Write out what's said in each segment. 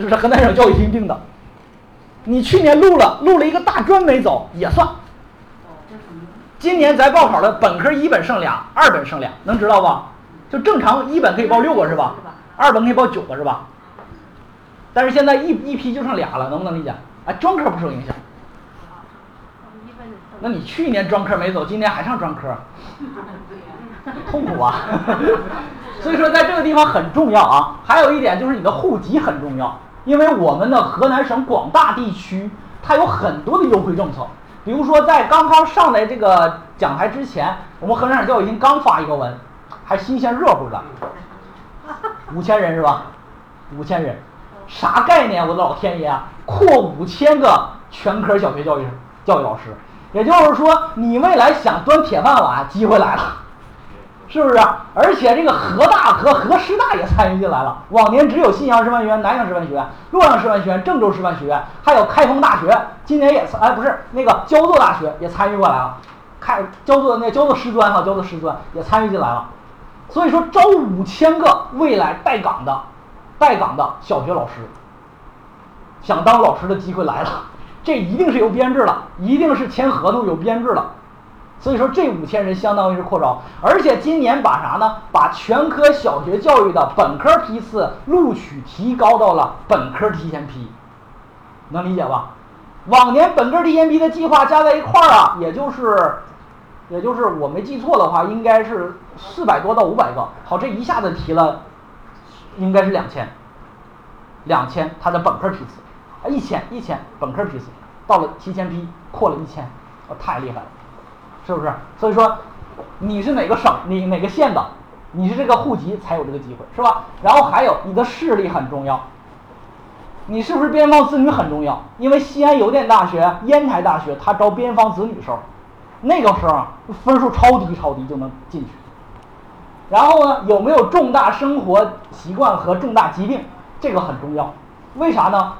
这是河南省教育厅定的。你去年录了，录了一个大专没走也算。今年咱报考的本科一本剩俩，二本剩俩，能知道吧？就正常一本可以报六个是吧？二本可以报九个是吧？但是现在一一批就剩俩了，能不能理解？啊，专科不受影响。那你去年专科没走，今年还上专科，痛苦啊！所以说在这个地方很重要啊。还有一点就是你的户籍很重要，因为我们的河南省广大地区它有很多的优惠政策。比如说在刚刚上来这个讲台之前，我们河南省教育厅刚发一个文，还新鲜热乎的，五千人是吧？五千人，啥概念？我的老天爷啊！扩五千个全科小学教育教育老师。也就是说，你未来想端铁饭碗，机会来了，是不是？而且这个河大和河师大也参与进来了。往年只有信阳师范学院、南阳师范学院、洛阳师范学院、郑州师范学院，还有开封大学，今年也参，哎，不是那个焦作大学也参与过来了。开焦作那焦作师专哈，焦作师专也参与进来了。所以说，招五千个未来带岗的、带岗的小学老师，想当老师的机会来了。这一定是有编制了，一定是签合同有编制了，所以说这五千人相当于是扩招，而且今年把啥呢？把全科小学教育的本科批次录取提高到了本科提前批，能理解吧？往年本科提前批的计划加在一块儿啊，也就是，也就是我没记错的话，应该是四百多到五百个。好，这一下子提了，应该是两千，两千他的本科批次。啊，一千一千本科批次，到了提前批扩了一千，哦，太厉害了，是不是？所以说，你是哪个省，你哪个县的，你是这个户籍才有这个机会，是吧？然后还有你的视力很重要，你是不是边防子女很重要？因为西安邮电大学、烟台大学，他招边防子女时候，那个时候分数超低超低就能进去。然后呢，有没有重大生活习惯和重大疾病？这个很重要，为啥呢？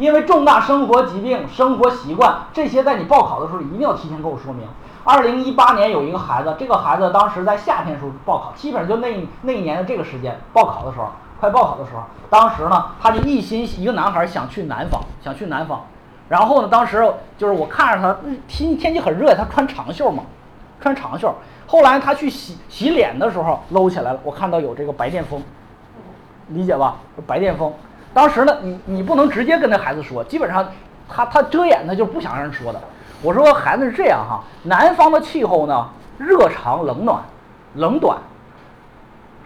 因为重大生活疾病、生活习惯这些，在你报考的时候一定要提前给我说明。二零一八年有一个孩子，这个孩子当时在夏天时候报考，基本上就那那一年的这个时间报考的时候，快报考的时候，当时呢，他就一心一个男孩想去南方，想去南方。然后呢，当时就是我看着他天天气很热，他穿长袖嘛，穿长袖。后来他去洗洗脸的时候搂起来了，我看到有这个白癜风，理解吧？白癜风。当时呢，你你不能直接跟那孩子说，基本上他他遮掩他就不想让人说的。我说孩子是这样哈，南方的气候呢，热长冷暖，冷短。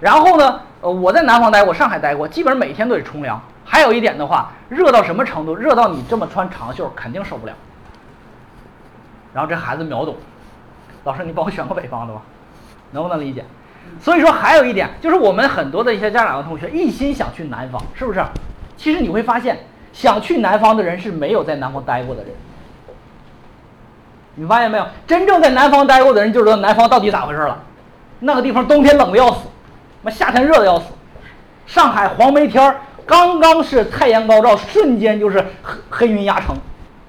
然后呢，呃，我在南方待过，上海待过，基本上每天都得冲凉。还有一点的话，热到什么程度？热到你这么穿长袖肯定受不了。然后这孩子秒懂，老师你帮我选个北方的吧，能不能理解？所以说还有一点，就是我们很多的一些家长和同学一心想去南方，是不是？其实你会发现，想去南方的人是没有在南方待过的人。你发现没有？真正在南方待过的人就知道南方到底咋回事了。那个地方冬天冷的要死，妈夏天热的要死。上海黄梅天儿刚刚是太阳高照，瞬间就是黑黑云压城，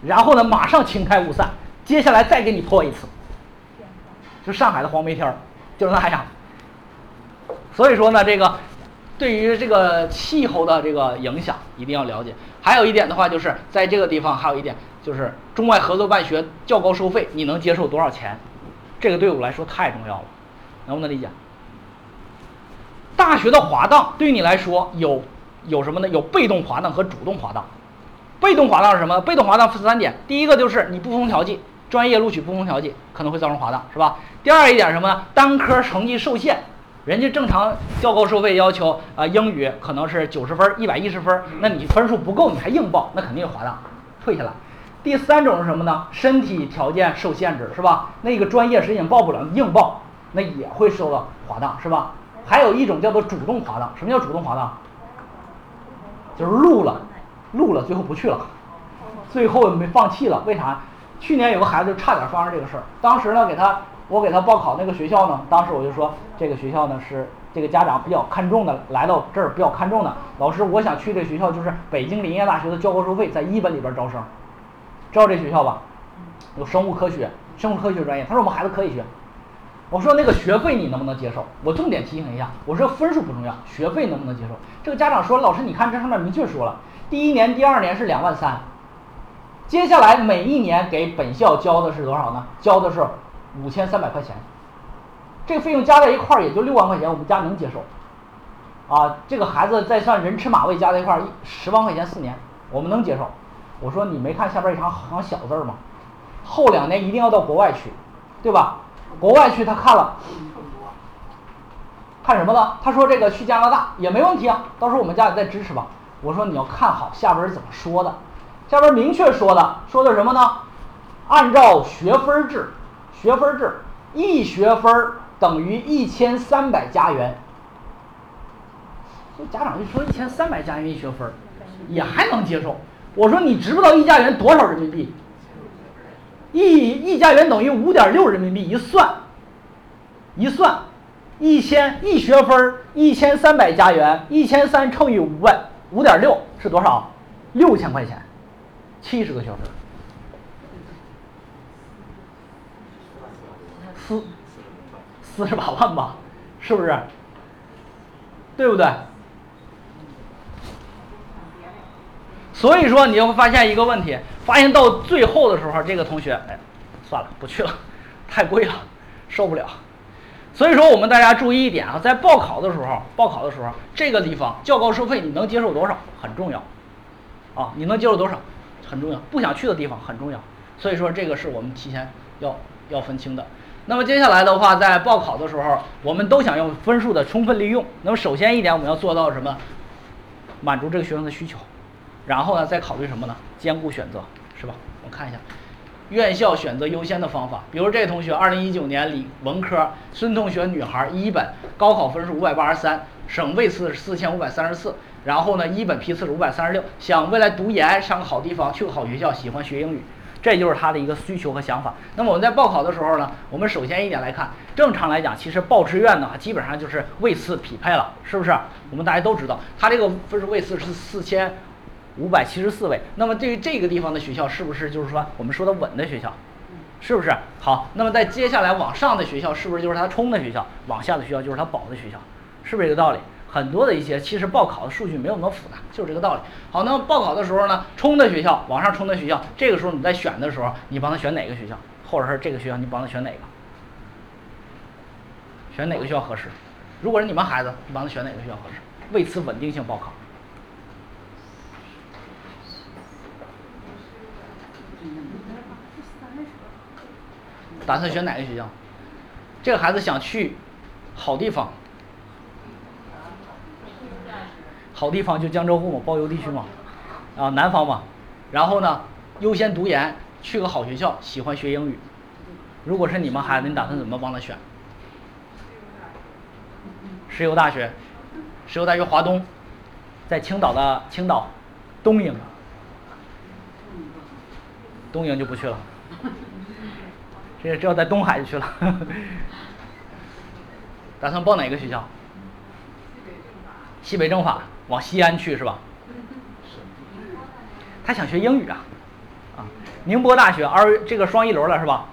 然后呢马上晴开雾散，接下来再给你泼一次。就上海的黄梅天儿就是那样。所以说呢，这个。对于这个气候的这个影响一定要了解。还有一点的话，就是在这个地方还有一点，就是中外合作办学较高收费，你能接受多少钱？这个对我来说太重要了，能不能理解？大学的滑档对你来说有有什么呢？有被动滑档和主动滑档。被动滑档是什么？被动滑档分三点，第一个就是你不逢调剂，专业录取不逢调剂可能会造成滑档，是吧？第二一点什么呢？单科成绩受限。人家正常教高收费要求啊，英语可能是九十分、一百一十分，那你分数不够，你还硬报，那肯定滑档，退下来。第三种是什么呢？身体条件受限制，是吧？那个专业实际报不了，硬报，那也会受到滑档，是吧？还有一种叫做主动滑档，什么叫主动滑档？就是录了，录了，最后不去了，最后没放弃了，为啥？去年有个孩子差点发生这个事儿，当时呢给他。我给他报考那个学校呢，当时我就说这个学校呢是这个家长比较看重的，来到这儿比较看重的。老师，我想去这学校，就是北京林业大学的教科收费，在一本里边招生，知道这学校吧？有生物科学，生物科学专业。他说我们孩子可以学，我说那个学费你能不能接受？我重点提醒一下，我说分数不重要，学费能不能接受？这个家长说，老师你看这上面明确说了，第一年、第二年是两万三，接下来每一年给本校交的是多少呢？交的是五千三百块钱，这个费用加在一块儿也就六万块钱，我们家能接受。啊，这个孩子再算人吃马喂加在一块儿十万块钱四年，我们能接受。我说你没看下边一行行小字儿吗？后两年一定要到国外去，对吧？国外去他看了，看什么呢？他说这个去加拿大也没问题啊，到时候我们家里再支持吧。我说你要看好下边怎么说的，下边明确说的，说的什么呢？按照学分制，学分制，一学分等于一千三百加元。家长就说一千三百加元一学分也还能接受。我说你知不知道一加元多少人民币？一一加元等于五点六人民币，一算，一算，一千一学分一千三百加元，一千三乘以五百五点六是多少？六千块钱，七十个学分四四十八万吧，是不是？对不对？所以说，你就会发现一个问题，发现到最后的时候，这个同学，哎，算了，不去了，太贵了，受不了。所以说，我们大家注意一点啊，在报考的时候，报考的时候，这个地方较高收费，你能接受多少很重要，啊，你能接受多少很重要，不想去的地方很重要。所以说，这个是我们提前要要分清的。那么接下来的话，在报考的时候，我们都想用分数的充分利用。那么首先一点，我们要做到什么？满足这个学生的需求。然后呢，再考虑什么呢？兼顾选择，是吧？我看一下，院校选择优先的方法。比如这个同学，二零一九年理文科，孙同学，女孩，一本，高考分数五百八十三，省位次是四千五百三十四。然后呢，一本批次是五百三十六，想未来读研，上个好地方，去个好学校，喜欢学英语，这就是他的一个需求和想法。那么我们在报考的时候呢，我们首先一点来看，正常来讲，其实报志愿呢，基本上就是位次匹配了，是不是？我们大家都知道，他这个分数位次是四千。五百七十四位，那么对于这个地方的学校，是不是就是说我们说的稳的学校？是不是？好，那么在接下来往上的学校，是不是就是他冲的学校？往下的学校就是他保的学校，是不是这个道理？很多的一些其实报考的数据没有那么复杂，就是这个道理。好，那么报考的时候呢，冲的学校，往上冲的学校，这个时候你在选的时候，你帮他选哪个学校，或者是这个学校你帮他选哪个？选哪个学校合适？如果是你们孩子，你帮他选哪个学校合适？为此稳定性报考。打算选哪个学校？这个孩子想去好地方，好地方就江浙沪嘛，包邮地区嘛，啊，南方嘛。然后呢，优先读研，去个好学校，喜欢学英语。如果是你们孩子，你打算怎么帮他选？石油大学，石油大学华东，在青岛的青岛东营，东营就不去了。这这要在东海就去了，打算报哪个学校？西北政法，往西安去是吧？他想学英语啊，啊，宁波大学二这个双一流了是吧？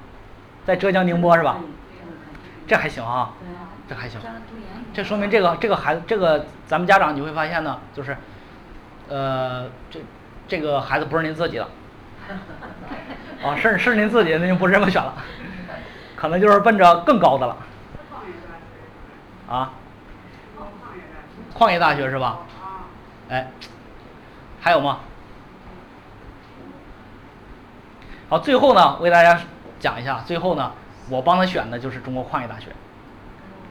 在浙江宁波是吧？这还行啊，这还行，这说明这个这个孩子这个咱们家长你会发现呢，就是，呃，这这个孩子不是您自己的。哦，是是您自己，那就不这么选了，可能就是奔着更高的了。啊？矿业大学是吧？哎，还有吗？好，最后呢，我给大家讲一下，最后呢，我帮他选的就是中国矿业大学，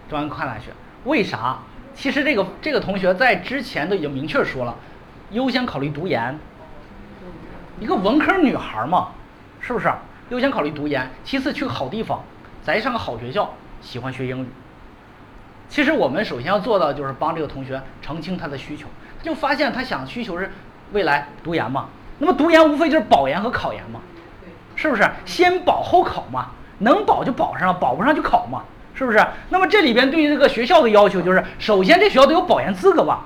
中央矿业大学。为啥？其实这个这个同学在之前都已经明确说了，优先考虑读研。一个文科女孩嘛，是不是？优先考虑读研，其次去个好地方，再上个好学校，喜欢学英语。其实我们首先要做到就是帮这个同学澄清他的需求。他就发现他想需求是未来读研嘛，那么读研无非就是保研和考研嘛，是不是？先保后考嘛，能保就保上，保不上就考嘛，是不是？那么这里边对于这个学校的要求就是，首先这学校得有保研资格吧，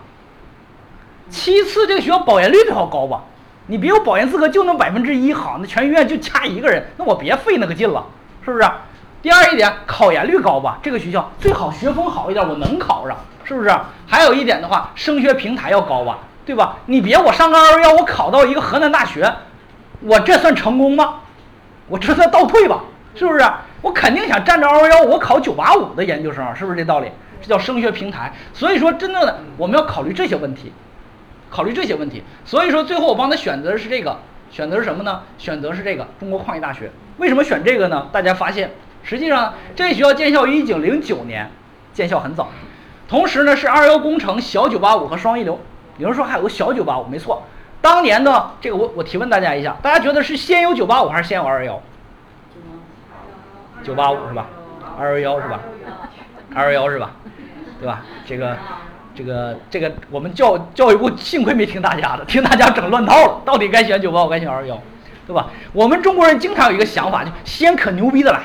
其次这个学校保研率最好高吧。你别有保研资格就那百分之一好，那全医院就掐一个人，那我别费那个劲了，是不是？第二一点，考研率高吧？这个学校最好学风好一点，我能考上，是不是？还有一点的话，升学平台要高吧，对吧？你别我上个二幺幺，我考到一个河南大学，我这算成功吗？我这算倒退吧？是不是？我肯定想站着二幺幺，我考九八五的研究生，是不是这道理？这叫升学平台。所以说，真正的我们要考虑这些问题，考虑这些问题。所以说，最后我帮他选择的是这个，选择是什么呢？选择是这个中国矿业大学。为什么选这个呢？大家发现，实际上这学校建校于一九零九年，建校很早。同时呢，是二幺工程小九八五和双一流。有人说还有个小九八五，没错。当年呢，这个我我提问大家一下，大家觉得是先有九八五还是先有二幺幺？九八五是吧？二幺幺是吧？二幺幺是吧？对吧？这个，这个，这个，我们教教育部幸亏没听大家的，听大家整乱套了，到底该选九八五，该选二幺幺，对吧？我们中国人经常有一个想法，就先可牛逼的来，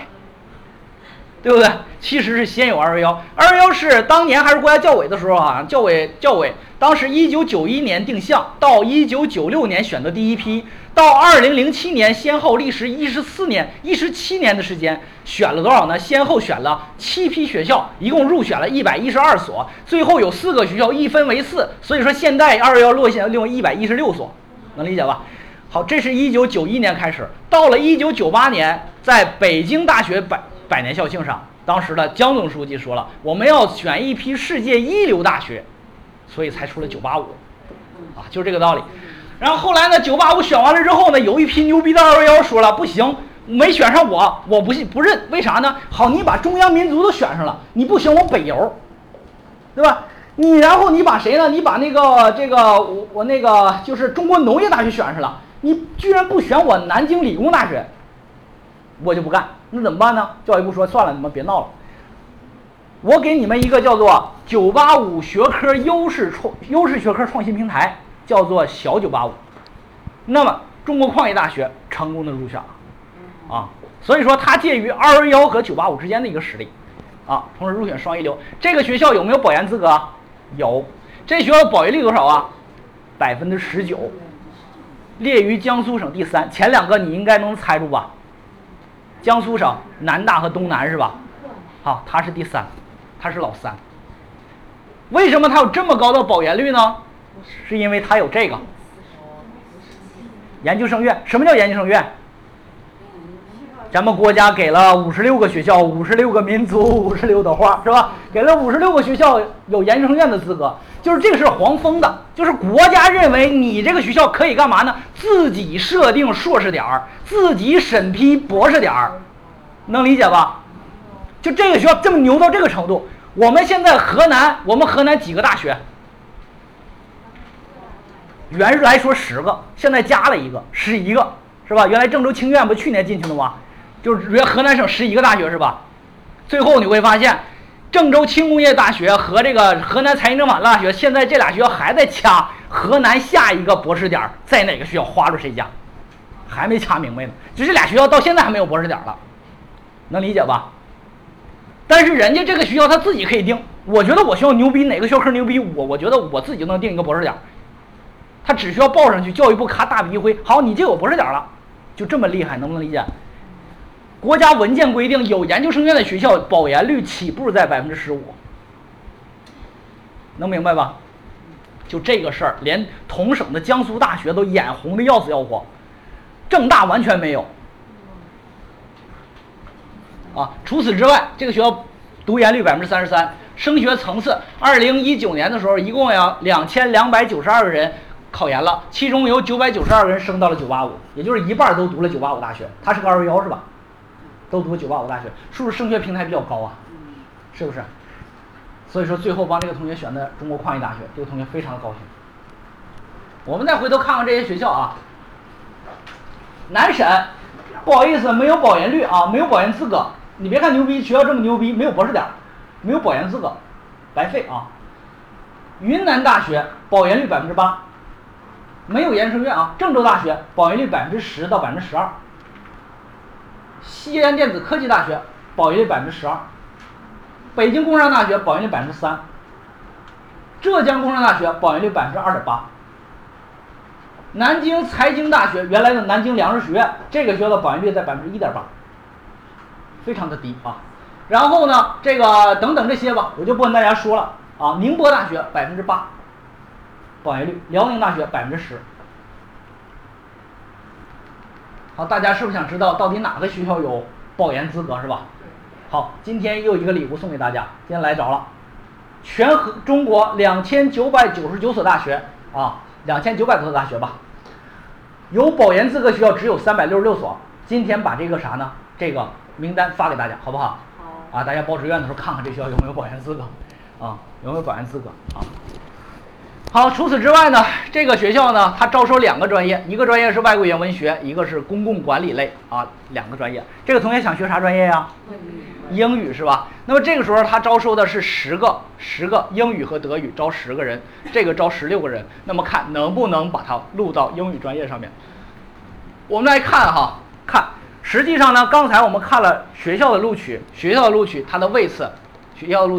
对不对？其实是先有二幺幺，二幺幺是当年还是国家教委的时候啊，教委教委当时一九九一年定向，到一九九六年选择第一批。到二零零七年，先后历时一十四年、一十七年的时间，选了多少呢？先后选了七批学校，一共入选了一百一十二所，最后有四个学校一分为四，所以说现在二幺幺落线另外一百一十六所，能理解吧？好，这是一九九一年开始，到了一九九八年，在北京大学百百年校庆上，当时的江总书记说了，我们要选一批世界一流大学，所以才出了九八五，啊，就这个道理。然后后来呢？九八五选完了之后呢，有一批牛逼的二幺幺说了，不行，没选上我，我不信不认。为啥呢？好，你把中央民族都选上了，你不行，我北邮，对吧？你然后你把谁呢？你把那个这个我我那个就是中国农业大学选上了，你居然不选我南京理工大学，我就不干。那怎么办呢？教育部说算了，你们别闹了，我给你们一个叫做九八五学科优势创优势学科创新平台。叫做小九八五，那么中国矿业大学成功的入选了，啊，所以说它介于二幺幺和九八五之间的一个实力，啊，同时入选双一流。这个学校有没有保研资格？有。这学校的保研率多少啊？百分之十九，列于江苏省第三。前两个你应该能猜住吧？江苏省南大和东南是吧？好，他是第三，他是老三。为什么他有这么高的保研率呢？是因为他有这个研究生院。什么叫研究生院？咱们国家给了五十六个学校，五十六个民族，五十六朵花，是吧？给了五十六个学校有研究生院的资格，就是这个是黄封的，就是国家认为你这个学校可以干嘛呢？自己设定硕士点儿，自己审批博士点儿，能理解吧？就这个学校这么牛到这个程度，我们现在河南，我们河南几个大学？原来说十个，现在加了一个，十一个，是吧？原来郑州清苑不去年进去的吗？就是原河南省十一个大学是吧？最后你会发现，郑州轻工业大学和这个河南财经政法大学，现在这俩学校还在掐河南下一个博士点在哪个学校划入谁家，还没掐明白呢。就这俩学校到现在还没有博士点了，能理解吧？但是人家这个学校他自己可以定，我觉得我学校牛逼，哪个学科牛逼，我我觉得我自己就能定一个博士点。他只需要报上去，教育部咔大笔一挥，好，你就有博士点了，就这么厉害，能不能理解？国家文件规定，有研究生院的学校保研率起步在百分之十五，能明白吧？就这个事儿，连同省的江苏大学都眼红的要死要活，郑大完全没有。啊，除此之外，这个学校读研率百分之三十三，升学层次，二零一九年的时候，一共有两千两百九十二个人。考研了，其中有九百九十二个人升到了九八五，也就是一半都读了九八五大学。他是个二幺幺是吧？都读九八五大学，是不是升学平台比较高啊？是不是？所以说最后帮这个同学选的中国矿业大学，这个同学非常的高兴。我们再回头看看这些学校啊，南审，不好意思，没有保研率啊，没有保研资格。你别看牛逼，学校这么牛逼，没有博士点，没有保研资格，白费啊。云南大学保研率百分之八。没有研究生院啊！郑州大学保研率百分之十到百分之十二，西安电子科技大学保研率百分之十二，北京工商大学保研率百分之三，浙江工商大学保研率百分之二点八，南京财经大学原来的南京粮食学院这个学校的保研率在百分之一点八，非常的低啊。然后呢，这个等等这些吧，我就不跟大家说了啊。宁波大学百分之八保研率，辽宁大学百分之十。好，大家是不是想知道到底哪个学校有保研资格是吧？好，今天又一个礼物送给大家，今天来着了，全和中国两千九百九十九所大学啊，两千九百多所大学吧，有保研资格学校只有三百六十六所。今天把这个啥呢？这个名单发给大家，好不好？好。啊，大家报志愿的时候看看这学校有没有保研资格，啊，有没有保研资格啊？好，除此之外呢，这个学校呢，它招收两个专业，一个专业是外国语言文学，一个是公共管理类啊，两个专业。这个同学想学啥专业呀？英语是吧？那么这个时候他招收的是十个，十个英语和德语招十个人，这个招十六个人。那么看能不能把它录到英语专业上面。我们来看哈，看，实际上呢，刚才我们看了学校的录取，学校的录取它的位次，学校的录。